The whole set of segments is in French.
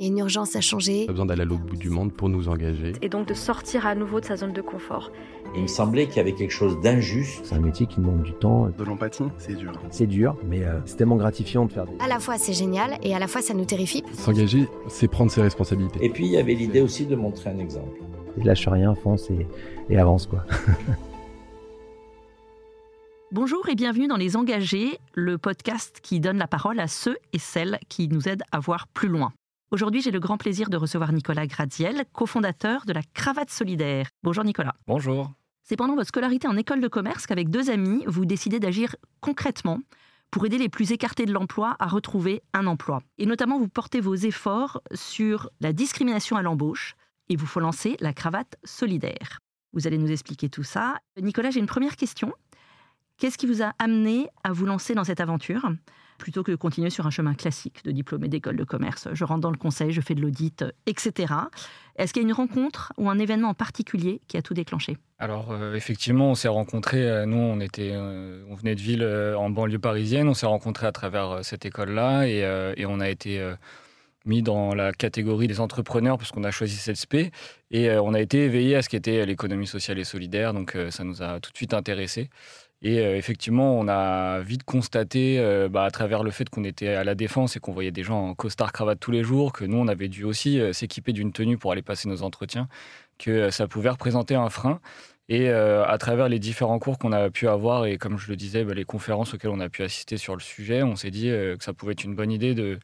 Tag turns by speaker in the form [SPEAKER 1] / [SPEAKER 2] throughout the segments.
[SPEAKER 1] Il y a une urgence à changer.
[SPEAKER 2] a besoin d'aller à l'autre bout du monde pour nous engager.
[SPEAKER 3] Et donc de sortir à nouveau de sa zone de confort.
[SPEAKER 4] Il me semblait qu'il y avait quelque chose d'injuste.
[SPEAKER 5] C'est un métier qui demande du temps.
[SPEAKER 6] De l'empathie, c'est dur.
[SPEAKER 5] C'est dur, mais euh, c'est tellement gratifiant de faire des...
[SPEAKER 1] À la fois c'est génial et à la fois ça nous terrifie.
[SPEAKER 2] S'engager, c'est prendre ses responsabilités.
[SPEAKER 4] Et puis il y avait l'idée aussi de montrer un exemple.
[SPEAKER 5] Et lâche rien, fonce et, et avance quoi.
[SPEAKER 7] Bonjour et bienvenue dans Les Engagés, le podcast qui donne la parole à ceux et celles qui nous aident à voir plus loin. Aujourd'hui, j'ai le grand plaisir de recevoir Nicolas Graziel, cofondateur de la Cravate Solidaire. Bonjour Nicolas.
[SPEAKER 2] Bonjour.
[SPEAKER 7] C'est pendant votre scolarité en école de commerce qu'avec deux amis, vous décidez d'agir concrètement pour aider les plus écartés de l'emploi à retrouver un emploi. Et notamment, vous portez vos efforts sur la discrimination à l'embauche et vous faut lancer la Cravate Solidaire. Vous allez nous expliquer tout ça. Nicolas, j'ai une première question. Qu'est-ce qui vous a amené à vous lancer dans cette aventure? Plutôt que de continuer sur un chemin classique de diplômé d'école de commerce Je rentre dans le conseil, je fais de l'audit, etc. Est-ce qu'il y a une rencontre ou un événement en particulier qui a tout déclenché?
[SPEAKER 8] Alors euh, effectivement, on s'est rencontrés. euh, nous, on était, euh, on venait de ville euh, en banlieue parisienne. On s'est rencontrés à travers euh, cette école-là et, euh, on a été euh, mis dans la catégorie des entrepreneurs parce qu'on a choisi cette spé et euh, on a été éveillé à ce qu'était l'économie sociale et solidaire. Donc euh, ça nous a tout de suite intéressés. Et euh, effectivement, on a vite constaté, euh, bah, à travers le fait qu'on était à la défense et qu'on voyait des gens en costard cravate tous les jours, que nous, on avait dû aussi euh, s'équiper d'une tenue pour aller passer nos entretiens, que ça pouvait représenter un frein. Et à travers les différents cours qu'on a pu avoir et comme je le disais, bah, les conférences auxquelles on a pu assister sur le sujet, on s'est dit que ça pouvait être une bonne idée de,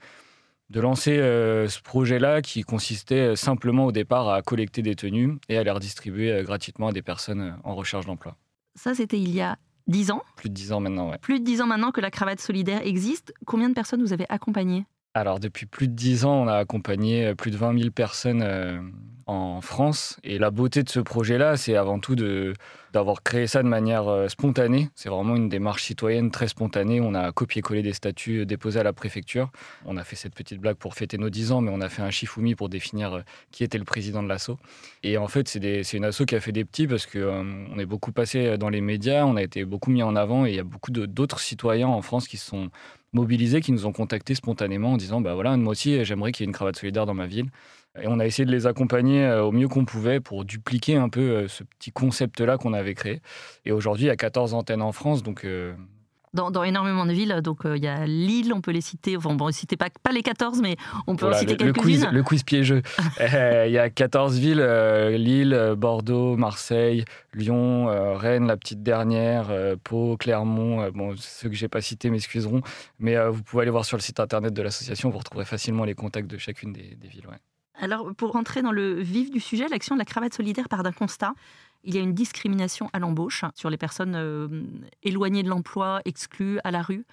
[SPEAKER 8] de lancer ce projet-là qui consistait simplement au départ à collecter des tenues et à les redistribuer gratuitement à des personnes en recherche d'emploi.
[SPEAKER 7] Ça, c'était il y a 10 ans.
[SPEAKER 8] Plus de 10 ans maintenant, ouais.
[SPEAKER 7] Plus de 10 ans maintenant que la cravate solidaire existe. Combien de personnes vous avez accompagnées?
[SPEAKER 8] Alors, depuis plus de 10 ans, on a accompagné euh, plus de 20 000 personnes euh, en France. Et la beauté de ce projet-là, c'est avant tout d'avoir créé ça de manière euh, spontanée. C'est vraiment une démarche citoyenne très spontanée. On a copié-collé des statuts euh, déposés à la préfecture. On a fait cette petite blague pour fêter nos 10 ans, mais on a fait un shifumi pour définir euh, qui était le président de l'asso. Et en fait, c'est, une asso qui a fait des petits parce qu'on est beaucoup passé dans les médias, on a été beaucoup mis en avant et il y a beaucoup d'autres citoyens en France qui se sont mobilisés, qui nous ont contactés spontanément en disant bah voilà, moi aussi, j'aimerais qu'il y ait une cravate solidaire dans ma ville. Et on a essayé de les accompagner euh, au mieux qu'on pouvait pour dupliquer un peu euh, ce petit concept-là qu'on avait créé. Et aujourd'hui, il y a 14 antennes en France, donc euh,
[SPEAKER 7] dans, dans énormément de villes. Donc, euh, il y a Lille, on peut les citer. Enfin, bon, citez pas, pas les 14, mais on peut
[SPEAKER 8] voilà,
[SPEAKER 7] en citer quelques-unes.
[SPEAKER 8] le quiz piégeux. Euh, Il y a 14 villes, euh, Lille, Bordeaux, Marseille, Lyon, Rennes, la petite dernière, Pau, Clermont. bon, ceux que j'ai pas cités m'excuseront, mais vous pouvez aller voir sur le site internet de l'association, vous retrouverez facilement les contacts de chacune des, des villes. ouais.
[SPEAKER 7] Alors, pour rentrer dans le vif du sujet, l'action de la cravate solidaire part d'un constat. Il y a une discrimination à l'embauche sur les personnes euh, éloignées de l'emploi, exclues à la rue.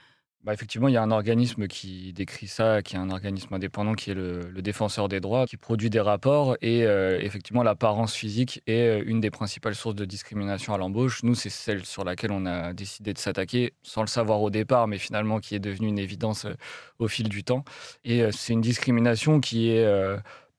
[SPEAKER 8] Bah, effectivement, il y a un organisme qui décrit ça, qui est un organisme indépendant, qui est le, défenseur des droits, qui produit des rapports. Et euh, effectivement, l'apparence physique est euh, une des principales sources de discrimination à l'embauche. Nous, c'est celle sur laquelle on a décidé de s'attaquer, sans le savoir au départ, mais finalement qui est devenue une évidence au fil du temps. Et c'est une discrimination qui est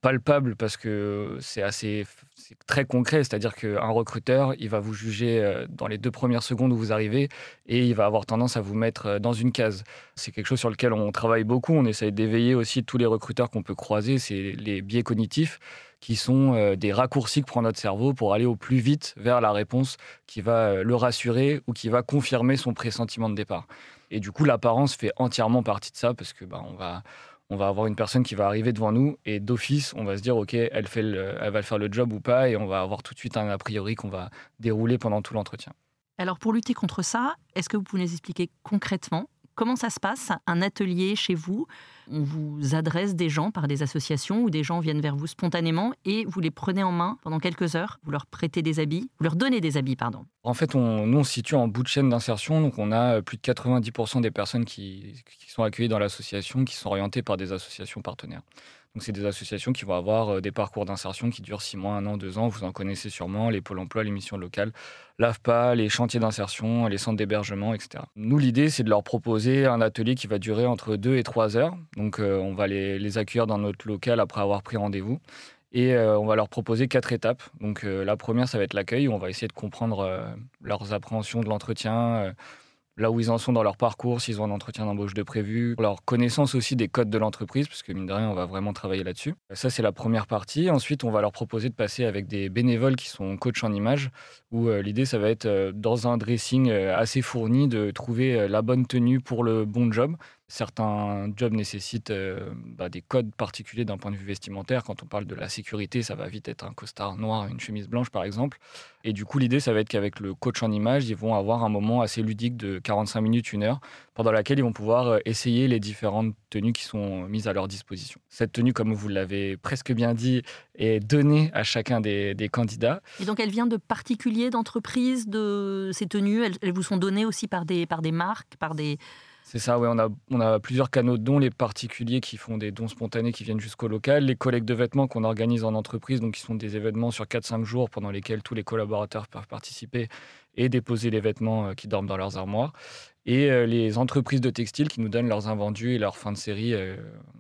[SPEAKER 8] palpable parce que c'est assez c'est très concret, c'est-à-dire qu'un recruteur, il va vous juger euh, dans les deux premières secondes où vous arrivez et il va avoir tendance à vous mettre euh, dans une case. C'est quelque chose sur lequel on travaille beaucoup. On essaye d'éveiller aussi tous les recruteurs qu'on peut croiser. C'est les biais cognitifs qui sont euh, des raccourcis que prend notre cerveau pour aller au plus vite vers la réponse qui va euh, le rassurer ou qui va confirmer son pressentiment de départ. Et du coup, l'apparence fait entièrement partie de ça parce que bah, on va on va avoir une personne qui va arriver devant nous et d'office, on va se dire, OK, elle, fait le- elle va faire le job ou pas, et on va avoir tout de suite un a priori qu'on va dérouler pendant tout l'entretien.
[SPEAKER 7] Alors, pour lutter contre ça, est-ce que vous pouvez nous expliquer concrètement Comment ça se passe, un atelier chez vous? On vous adresse des gens par des associations ou des gens viennent vers vous spontanément et vous les prenez en main pendant quelques heures, vous leur prêtez des habits, vous leur donnez des habits, pardon.
[SPEAKER 8] En fait, on, nous, on se situe en bout de chaîne d'insertion, donc on a plus de 90% des personnes qui sont accueillies dans l'association qui sont orientées par des associations partenaires. Donc, c'est des associations qui vont avoir euh, des parcours d'insertion qui durent 6 mois, 1 an, 2 ans. Vous en connaissez sûrement, les pôles emploi, les missions locales, l'AFPA, les chantiers d'insertion, les centres d'hébergement, etc. Nous, l'idée, c'est de leur proposer un atelier qui va durer entre 2 et 3 heures. Donc, euh, on va les, accueillir dans notre local après avoir pris rendez-vous. Et euh, on va leur proposer quatre étapes. Donc, la première, ça va être l'accueil. On va essayer de comprendre leurs appréhensions de l'entretien là où ils en sont dans leur parcours, s'ils ont un entretien d'embauche de prévu, leur connaissance aussi des codes de l'entreprise, parce que mine de rien, on va vraiment travailler là-dessus. Ça, c'est la première partie. Ensuite, on va leur proposer de passer avec des bénévoles qui sont coachs en image, où euh, l'idée, ça va être, euh, dans un dressing euh, assez fourni, de trouver la bonne tenue pour le bon job. Certains jobs nécessitent bah, des codes particuliers d'un point de vue vestimentaire. Quand on parle de la sécurité, ça va vite être un costard noir, une chemise blanche, par exemple. Et du coup, l'idée, ça va être qu'avec le coach en image, ils vont avoir un moment assez ludique de 45 minutes, une heure, pendant laquelle ils vont pouvoir essayer les différentes tenues qui sont mises à leur disposition. Cette tenue, comme vous l'avez presque bien dit, est donnée à chacun des, des, candidats.
[SPEAKER 7] Et donc, elle vient de particuliers, d'entreprises, de ces tenues elles, elles, vous sont données aussi par des, par des marques, par des...
[SPEAKER 8] C'est ça, oui. On a, on a plusieurs canaux de dons, les particuliers qui font des dons spontanés qui viennent jusqu'au local, les collectes de vêtements qu'on organise en entreprise, donc qui sont des événements sur 4-5 jours pendant lesquels tous les collaborateurs peuvent participer et déposer les vêtements qui dorment dans leurs armoires et euh, les entreprises de textile qui nous donnent leurs invendus et leurs fins de série euh,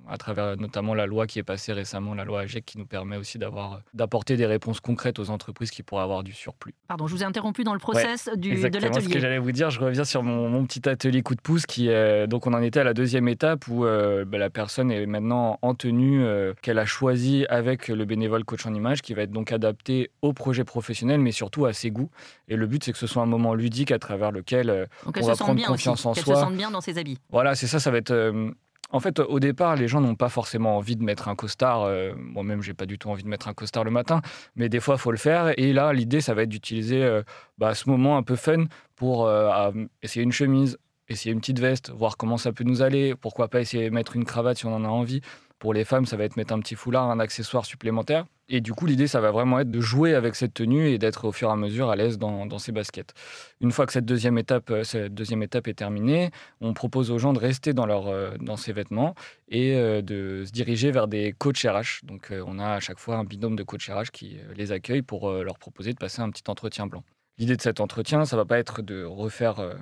[SPEAKER 8] à travers notamment la loi qui est passée récemment, la loi AGEC, qui nous permet aussi d'avoir d'apporter des réponses concrètes aux entreprises qui pourraient avoir du surplus.
[SPEAKER 7] Pardon, je vous ai interrompu dans le process
[SPEAKER 8] ouais,
[SPEAKER 7] du,
[SPEAKER 8] exactement
[SPEAKER 7] de l'atelier.
[SPEAKER 8] ce que j'allais vous dire, je reviens sur mon, mon, petit atelier coup de pouce qui euh, donc on en était à la deuxième étape où euh, bah, la personne est maintenant en tenue euh, qu'elle a choisie avec le bénévole coach en image qui va être donc adapté au projet professionnel mais surtout à ses goûts et le but c'est que ce soit un moment ludique à travers lequel
[SPEAKER 7] donc
[SPEAKER 8] on va prendre confiance
[SPEAKER 7] aussi,
[SPEAKER 8] en
[SPEAKER 7] soi. Se sente bien dans ses habits.
[SPEAKER 8] Voilà, c'est ça, ça va être euh, en fait, au départ, les gens n'ont pas forcément envie de mettre un costard. Euh, Moi-même, j'ai pas du tout envie de mettre un costard le matin, mais des fois, il faut le faire. Et là, l'idée, ça va être d'utiliser euh, bah, ce moment un peu fun pour euh, essayer une chemise, essayer une petite veste, voir comment ça peut nous aller. Pourquoi pas essayer de mettre une cravate si on en a envie. Pour les femmes, ça va être mettre un petit foulard, un accessoire supplémentaire. Et du coup, l'idée, ça va vraiment être de jouer avec cette tenue et d'être au fur et à mesure à l'aise dans, dans, ces baskets. Une fois que cette deuxième, étape, cette deuxième étape est terminée, on propose aux gens de rester dans, leur, dans ces vêtements et de se diriger vers des coachs RH. Donc, on a à chaque fois un binôme de coachs RH qui les accueille pour leur proposer de passer un petit entretien blanc. L'idée de cet entretien, ça va pas être de refaire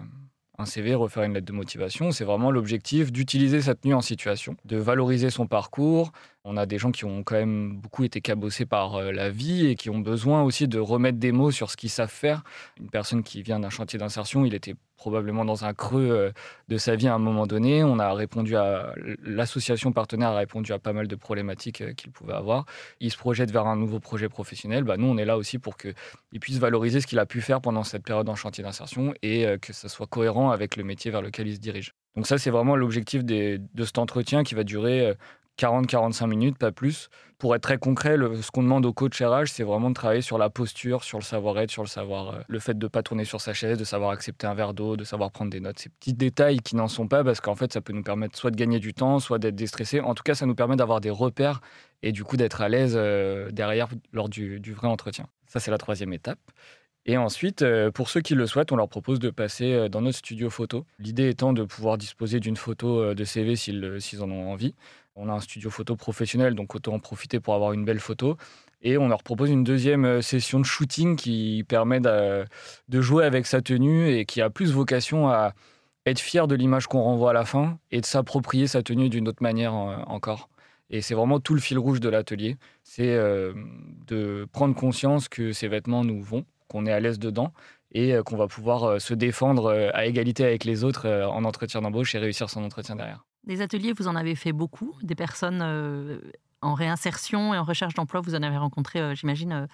[SPEAKER 8] un CV, refaire une lettre de motivation. C'est vraiment l'objectif d'utiliser sa tenue en situation, de valoriser son parcours. On a des gens qui ont quand même beaucoup été cabossés par euh, la vie et qui ont besoin aussi de remettre des mots sur ce qu'ils savent faire. Une personne qui vient d'un chantier d'insertion, il était probablement dans un creux euh, de sa vie à un moment donné. On a répondu à l'association partenaire a répondu à pas mal de problématiques euh, qu'il pouvait avoir. Il se projette vers un nouveau projet professionnel. Bah, nous, on est là aussi pour qu'il puisse valoriser ce qu'il a pu faire pendant cette période en chantier d'insertion et que ça soit cohérent avec le métier vers lequel il se dirige. Donc ça, c'est vraiment l'objectif de cet entretien qui va durer 40-45 minutes, pas plus. Pour être très concret, ce qu'on demande au coach RH, c'est vraiment de travailler sur la posture, sur le savoir-être, sur le savoir, euh, le fait de ne pas tourner sur sa chaise, de savoir accepter un verre d'eau, de savoir prendre des notes. Ces petits détails qui n'en sont pas, parce qu'en fait, ça peut nous permettre soit de gagner du temps, soit d'être déstressé. En tout cas, ça nous permet d'avoir des repères et du coup d'être à l'aise euh, derrière lors du, vrai entretien. Ça, c'est la troisième étape. Et ensuite, euh, pour ceux qui le souhaitent, on leur propose de passer dans notre studio photo. L'idée étant de pouvoir disposer d'une photo de CV s'ils en ont envie. On a un studio photo professionnel, donc autant en profiter pour avoir une belle photo. Et on leur propose une deuxième session de shooting qui permet de, de jouer avec sa tenue et qui a plus vocation à être fier de l'image qu'on renvoie à la fin et de s'approprier sa tenue d'une autre manière encore. Et c'est vraiment tout le fil rouge de l'atelier. C'est euh, de prendre conscience que ces vêtements nous vont, qu'on est à l'aise dedans et qu'on va pouvoir se défendre à égalité avec les autres en entretien d'embauche et réussir son entretien derrière.
[SPEAKER 7] Des ateliers, vous en avez fait beaucoup. Des personnes euh, en réinsertion et en recherche d'emploi, vous en avez rencontré, euh, j'imagine, euh,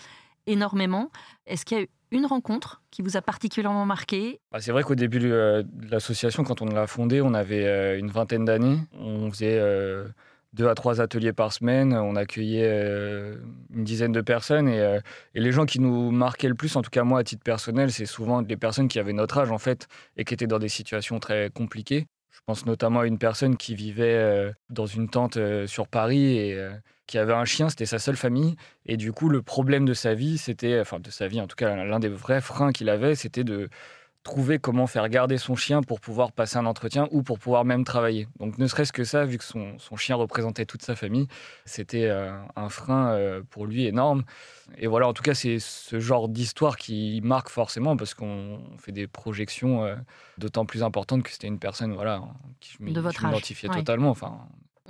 [SPEAKER 7] énormément. Est-ce qu'il y a eu une rencontre qui vous a particulièrement marqué?
[SPEAKER 8] Bah, C'est vrai qu'au début de l'association, quand on l'a fondée, on avait une vingtaine d'années. On faisait deux à trois ateliers par semaine. On accueillait une dizaine de personnes. Et, les gens qui nous marquaient le plus, en tout cas moi à titre personnel, c'est souvent des personnes qui avaient notre âge en fait et qui étaient dans des situations très compliquées. Je pense notamment à une personne qui vivait euh, dans une tente euh, sur Paris et euh, qui avait un chien, c'était sa seule famille. Et du coup, le problème de sa vie, c'était, enfin de sa vie en tout cas, l'un des vrais freins qu'il avait, c'était de trouver comment faire garder son chien pour pouvoir passer un entretien ou pour pouvoir même travailler. Donc ne serait-ce que ça, vu que son, son chien représentait toute sa famille, c'était euh, un frein euh, pour lui énorme. Et voilà, en tout cas, c'est ce genre d'histoire qui marque forcément parce qu'on fait des projections euh, d'autant plus importantes que c'était une personne voilà, qui je m'identifiais
[SPEAKER 7] ouais.
[SPEAKER 8] totalement. Enfin,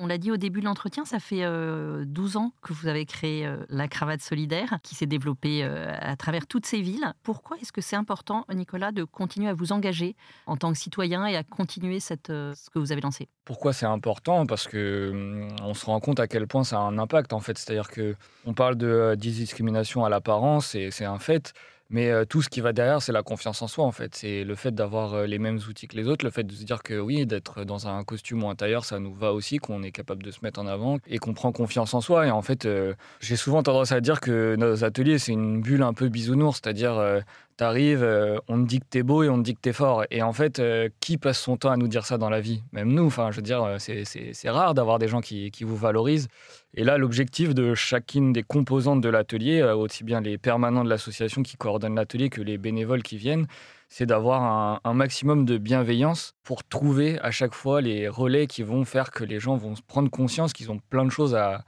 [SPEAKER 7] On l'a dit au début de l'entretien, ça fait euh, 12 ans que vous avez créé euh, la cravate solidaire qui s'est développée euh, à travers toutes ces villes. Pourquoi est-ce que c'est important, Nicolas, de continuer à vous engager en tant que citoyen et à continuer euh, ce que vous avez lancé?
[SPEAKER 8] Pourquoi c'est important? Parce que hum, on se rend compte à quel point ça a un impact en fait. C'est-à-dire que on parle de euh, discrimination à l'apparence et c'est un fait. Mais euh, tout ce qui va derrière, c'est la confiance en soi, en fait. C'est le fait d'avoir euh, les mêmes outils que les autres, le fait de se dire que oui, d'être dans un costume ou un tailleur, ça nous va aussi, qu'on est capable de se mettre en avant et qu'on prend confiance en soi. Et en fait, euh, j'ai souvent tendance à dire que nos ateliers, c'est une bulle un peu bisounours, c'est-à-dire, t'arrives, on te dit que t'es beau et on te dit que t'es fort. Et en fait, qui passe son temps à nous dire ça dans la vie? Même nous, enfin, je veux dire, c'est- rare d'avoir des gens qui vous valorisent. Et là, l'objectif de chacune des composantes de l'atelier, euh, aussi bien les permanents de l'association qui coordonnent l'atelier que les bénévoles qui viennent, c'est d'avoir un, maximum de bienveillance pour trouver à chaque fois les relais qui vont faire que les gens vont prendre conscience qu'ils ont plein de choses à,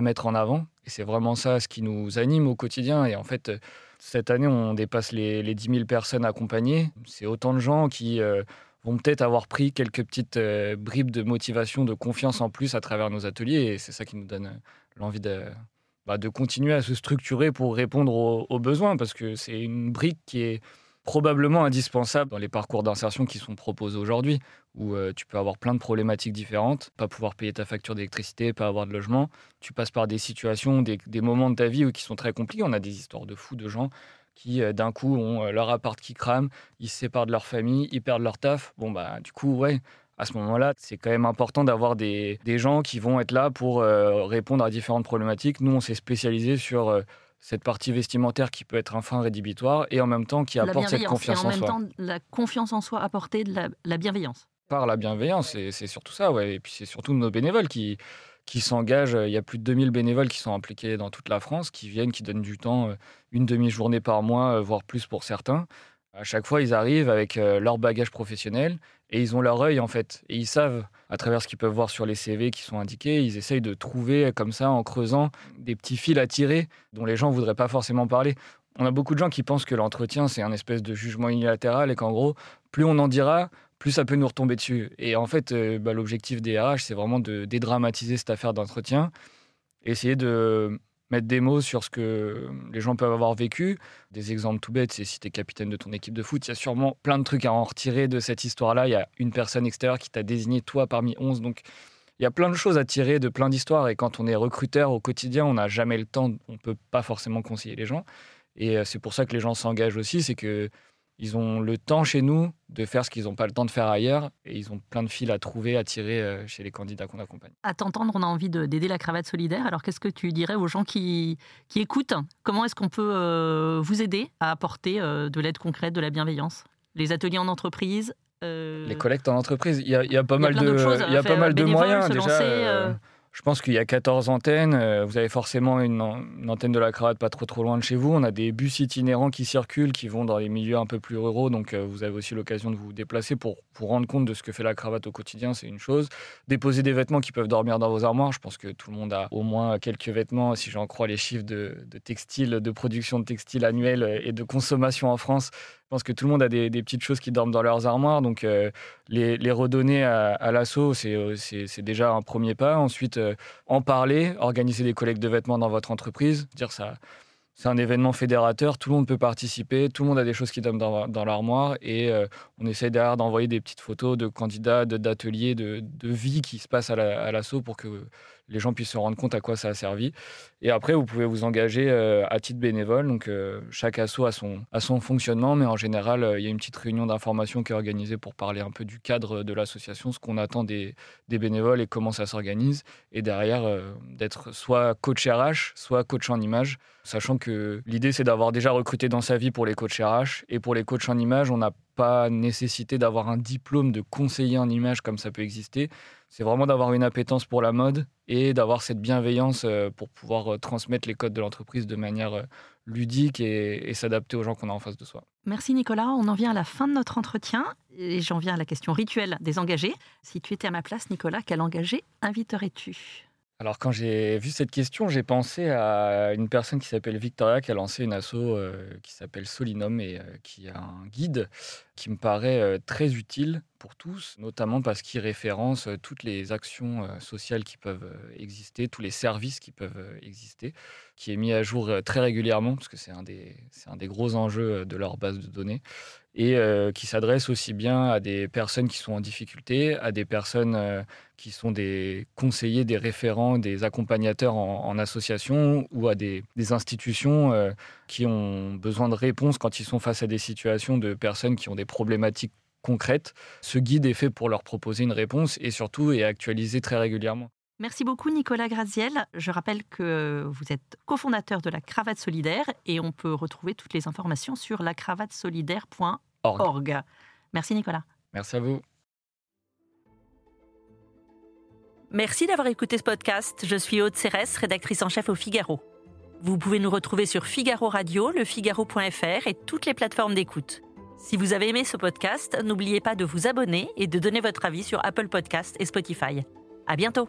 [SPEAKER 8] mettre en avant. Et c'est vraiment ça ce qui nous anime au quotidien. Et en fait, euh, cette année, on dépasse les, les 10 000 personnes accompagnées. C'est autant de gens qui euh, vont peut-être avoir pris quelques petites euh, bribes de motivation, de confiance en plus à travers nos ateliers. Et c'est ça qui nous donne euh, l'envie de, bah, de continuer à se structurer pour répondre aux, besoins. Parce que c'est une brique qui est probablement indispensable dans les parcours d'insertion qui sont proposés aujourd'hui, où euh, tu peux avoir plein de problématiques différentes, pas pouvoir payer ta facture d'électricité, pas avoir de logement. Tu passes par des situations, des, moments de ta vie qui sont très compliqués. On a des histoires de fous de gens qui, euh, d'un coup, ont euh, leur appart qui crame, ils se séparent de leur famille, ils perdent leur taf. Bon, bah, du coup, ouais, à ce moment-là, c'est quand même important d'avoir des, des gens qui vont être là pour euh, répondre à différentes problématiques. Nous, on s'est spécialisé sur euh, cette partie vestimentaire qui peut être un frein rédhibitoire et en même temps qui apporte cette confiance
[SPEAKER 7] et en,
[SPEAKER 8] en
[SPEAKER 7] même
[SPEAKER 8] soi.
[SPEAKER 7] temps la confiance en soi apportée de la, la bienveillance.
[SPEAKER 8] Par la bienveillance, c'est surtout ça, ouais. Et puis c'est surtout nos bénévoles qui, qui s'engagent. Il y a plus de 2000 bénévoles qui sont impliqués dans toute la France, qui viennent, qui donnent du temps, euh, une demi-journée par mois, euh, voire plus pour certains. À chaque fois, ils arrivent avec euh, leur bagage professionnel et ils ont leur œil en fait. Et ils savent, à travers ce qu'ils peuvent voir sur les CV qui sont indiqués, ils essayent de trouver euh, comme ça, en creusant, des petits fils à tirer dont les gens ne voudraient pas forcément parler. On a beaucoup de gens qui pensent que l'entretien, c'est un espèce de jugement unilatéral et qu'en gros, plus on en dira, plus ça peut nous retomber dessus. Et en fait, euh, bah, l'objectif des RH, c'est vraiment de dédramatiser cette affaire d'entretien, essayer de mettre des mots sur ce que les gens peuvent avoir vécu. Des exemples tout bêtes, c'est si tu es capitaine de ton équipe de foot, il y a sûrement plein de trucs à en retirer de cette histoire-là. Il y a une personne extérieure qui t'a désigné toi parmi 11, donc il y a plein de choses à tirer de plein d'histoires. Et quand on est recruteur au quotidien, on n'a jamais le temps, on ne peut pas forcément conseiller les gens. Et euh, c'est pour ça que les gens s'engagent aussi, c'est que ils ont le temps chez nous de faire ce qu'ils n'ont pas le temps de faire ailleurs, et ils ont plein de fils à trouver, à tirer euh, chez les candidats qu'on accompagne.
[SPEAKER 7] À t'entendre, on a envie de- d'aider la cravate solidaire. Alors, qu'est-ce que tu dirais aux gens qui, qui écoutent? Comment est-ce qu'on peut euh, vous aider à apporter euh, de l'aide concrète, de la bienveillance? Les ateliers en entreprise euh,
[SPEAKER 8] Les collectes en entreprise, il y a, il y a pas
[SPEAKER 7] il y a
[SPEAKER 8] mal de,
[SPEAKER 7] choses
[SPEAKER 8] il y a pas mal de moyens déjà.
[SPEAKER 7] lancer.
[SPEAKER 8] Je pense qu'il y a 14 antennes. euh, Vous avez forcément une, an- une antenne de la cravate pas trop trop loin de chez vous. On a des bus itinérants qui circulent, qui vont dans les milieux un peu plus ruraux. Donc euh, vous avez aussi l'occasion de vous déplacer pour vous rendre compte de ce que fait la cravate au quotidien. C'est une chose. Déposer des vêtements qui peuvent dormir dans vos armoires. Je pense que tout le monde a au moins quelques vêtements, si j'en crois les chiffres de, de textiles, de production de textiles annuels euh, et de consommation en France. Pense que tout le monde a des, petites choses qui dorment dans leurs armoires. Donc euh, les, redonner à, à l'assaut, c'est euh, déjà un premier pas. Ensuite, euh, en parler, organiser des collectes de vêtements dans votre entreprise, dire ça. C'est un événement fédérateur, tout le monde peut participer, tout le monde a des choses qui dorment dans, l'armoire et euh, on essaie derrière d'envoyer des petites photos de candidats, d'ateliers, de, de vie qui se passe à la- à l'assaut pour que les gens puissent se rendre compte à quoi ça a servi. Et après, vous pouvez vous engager euh, à titre bénévole. Donc, euh, chaque asso a son, a son fonctionnement, mais en général, il y a une petite réunion d'information qui est organisée pour parler un peu du cadre de l'association, ce qu'on attend des, des bénévoles et comment ça s'organise. Et derrière, d'être soit coach RH, soit coach en image, sachant que l'idée, c'est d'avoir déjà recruté dans sa vie pour les coachs RH. Et pour les coachs en image, on n'a pas nécessité d'avoir un diplôme de conseiller en image comme ça peut exister. C'est vraiment d'avoir une appétence pour la mode et d'avoir cette bienveillance euh, pour pouvoir euh, transmettre les codes de l'entreprise de manière euh, ludique et, et s'adapter aux gens qu'on a en face de soi.
[SPEAKER 7] Merci Nicolas. On en vient à la fin de notre entretien et j'en viens à la question rituelle des engagés. Si tu étais à ma place, Nicolas, quel engagé inviterais-tu?
[SPEAKER 8] Alors quand j'ai vu cette question, j'ai pensé à une personne qui s'appelle Victoria qui a lancé une asso euh, qui s'appelle Solinum et euh, qui a un guide qui me paraît très utile pour tous, notamment parce qu'il référence toutes les actions sociales qui peuvent exister, tous les services qui peuvent exister, qui est mis à jour très régulièrement parce que c'est un des, un des gros enjeux de leur base de données et qui s'adresse aussi bien à des personnes qui sont en difficulté, à des personnes qui sont des conseillers, des référents, des accompagnateurs en, en association ou à des, des institutions qui ont besoin de réponses quand ils sont face à des situations de personnes qui ont des problématiques concrètes. Ce guide est fait pour leur proposer une réponse et surtout est actualisé très régulièrement.
[SPEAKER 7] Merci beaucoup Nicolas Graziel. Je rappelle que vous êtes cofondateur de la Cravate Solidaire et on peut retrouver toutes les informations sur lacravatesolidaire.org.
[SPEAKER 8] Org.
[SPEAKER 7] Merci Nicolas.
[SPEAKER 8] Merci à vous.
[SPEAKER 7] Merci d'avoir écouté ce podcast. Je suis Aude Cérès, rédactrice en chef au Figaro. Vous pouvez nous retrouver sur Figaro Radio, lefigaro.fr et toutes les plateformes d'écoute. Si vous avez aimé ce podcast, n'oubliez pas de vous abonner et de donner votre avis sur Apple Podcast et Spotify. À bientôt.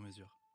[SPEAKER 9] sur mesure.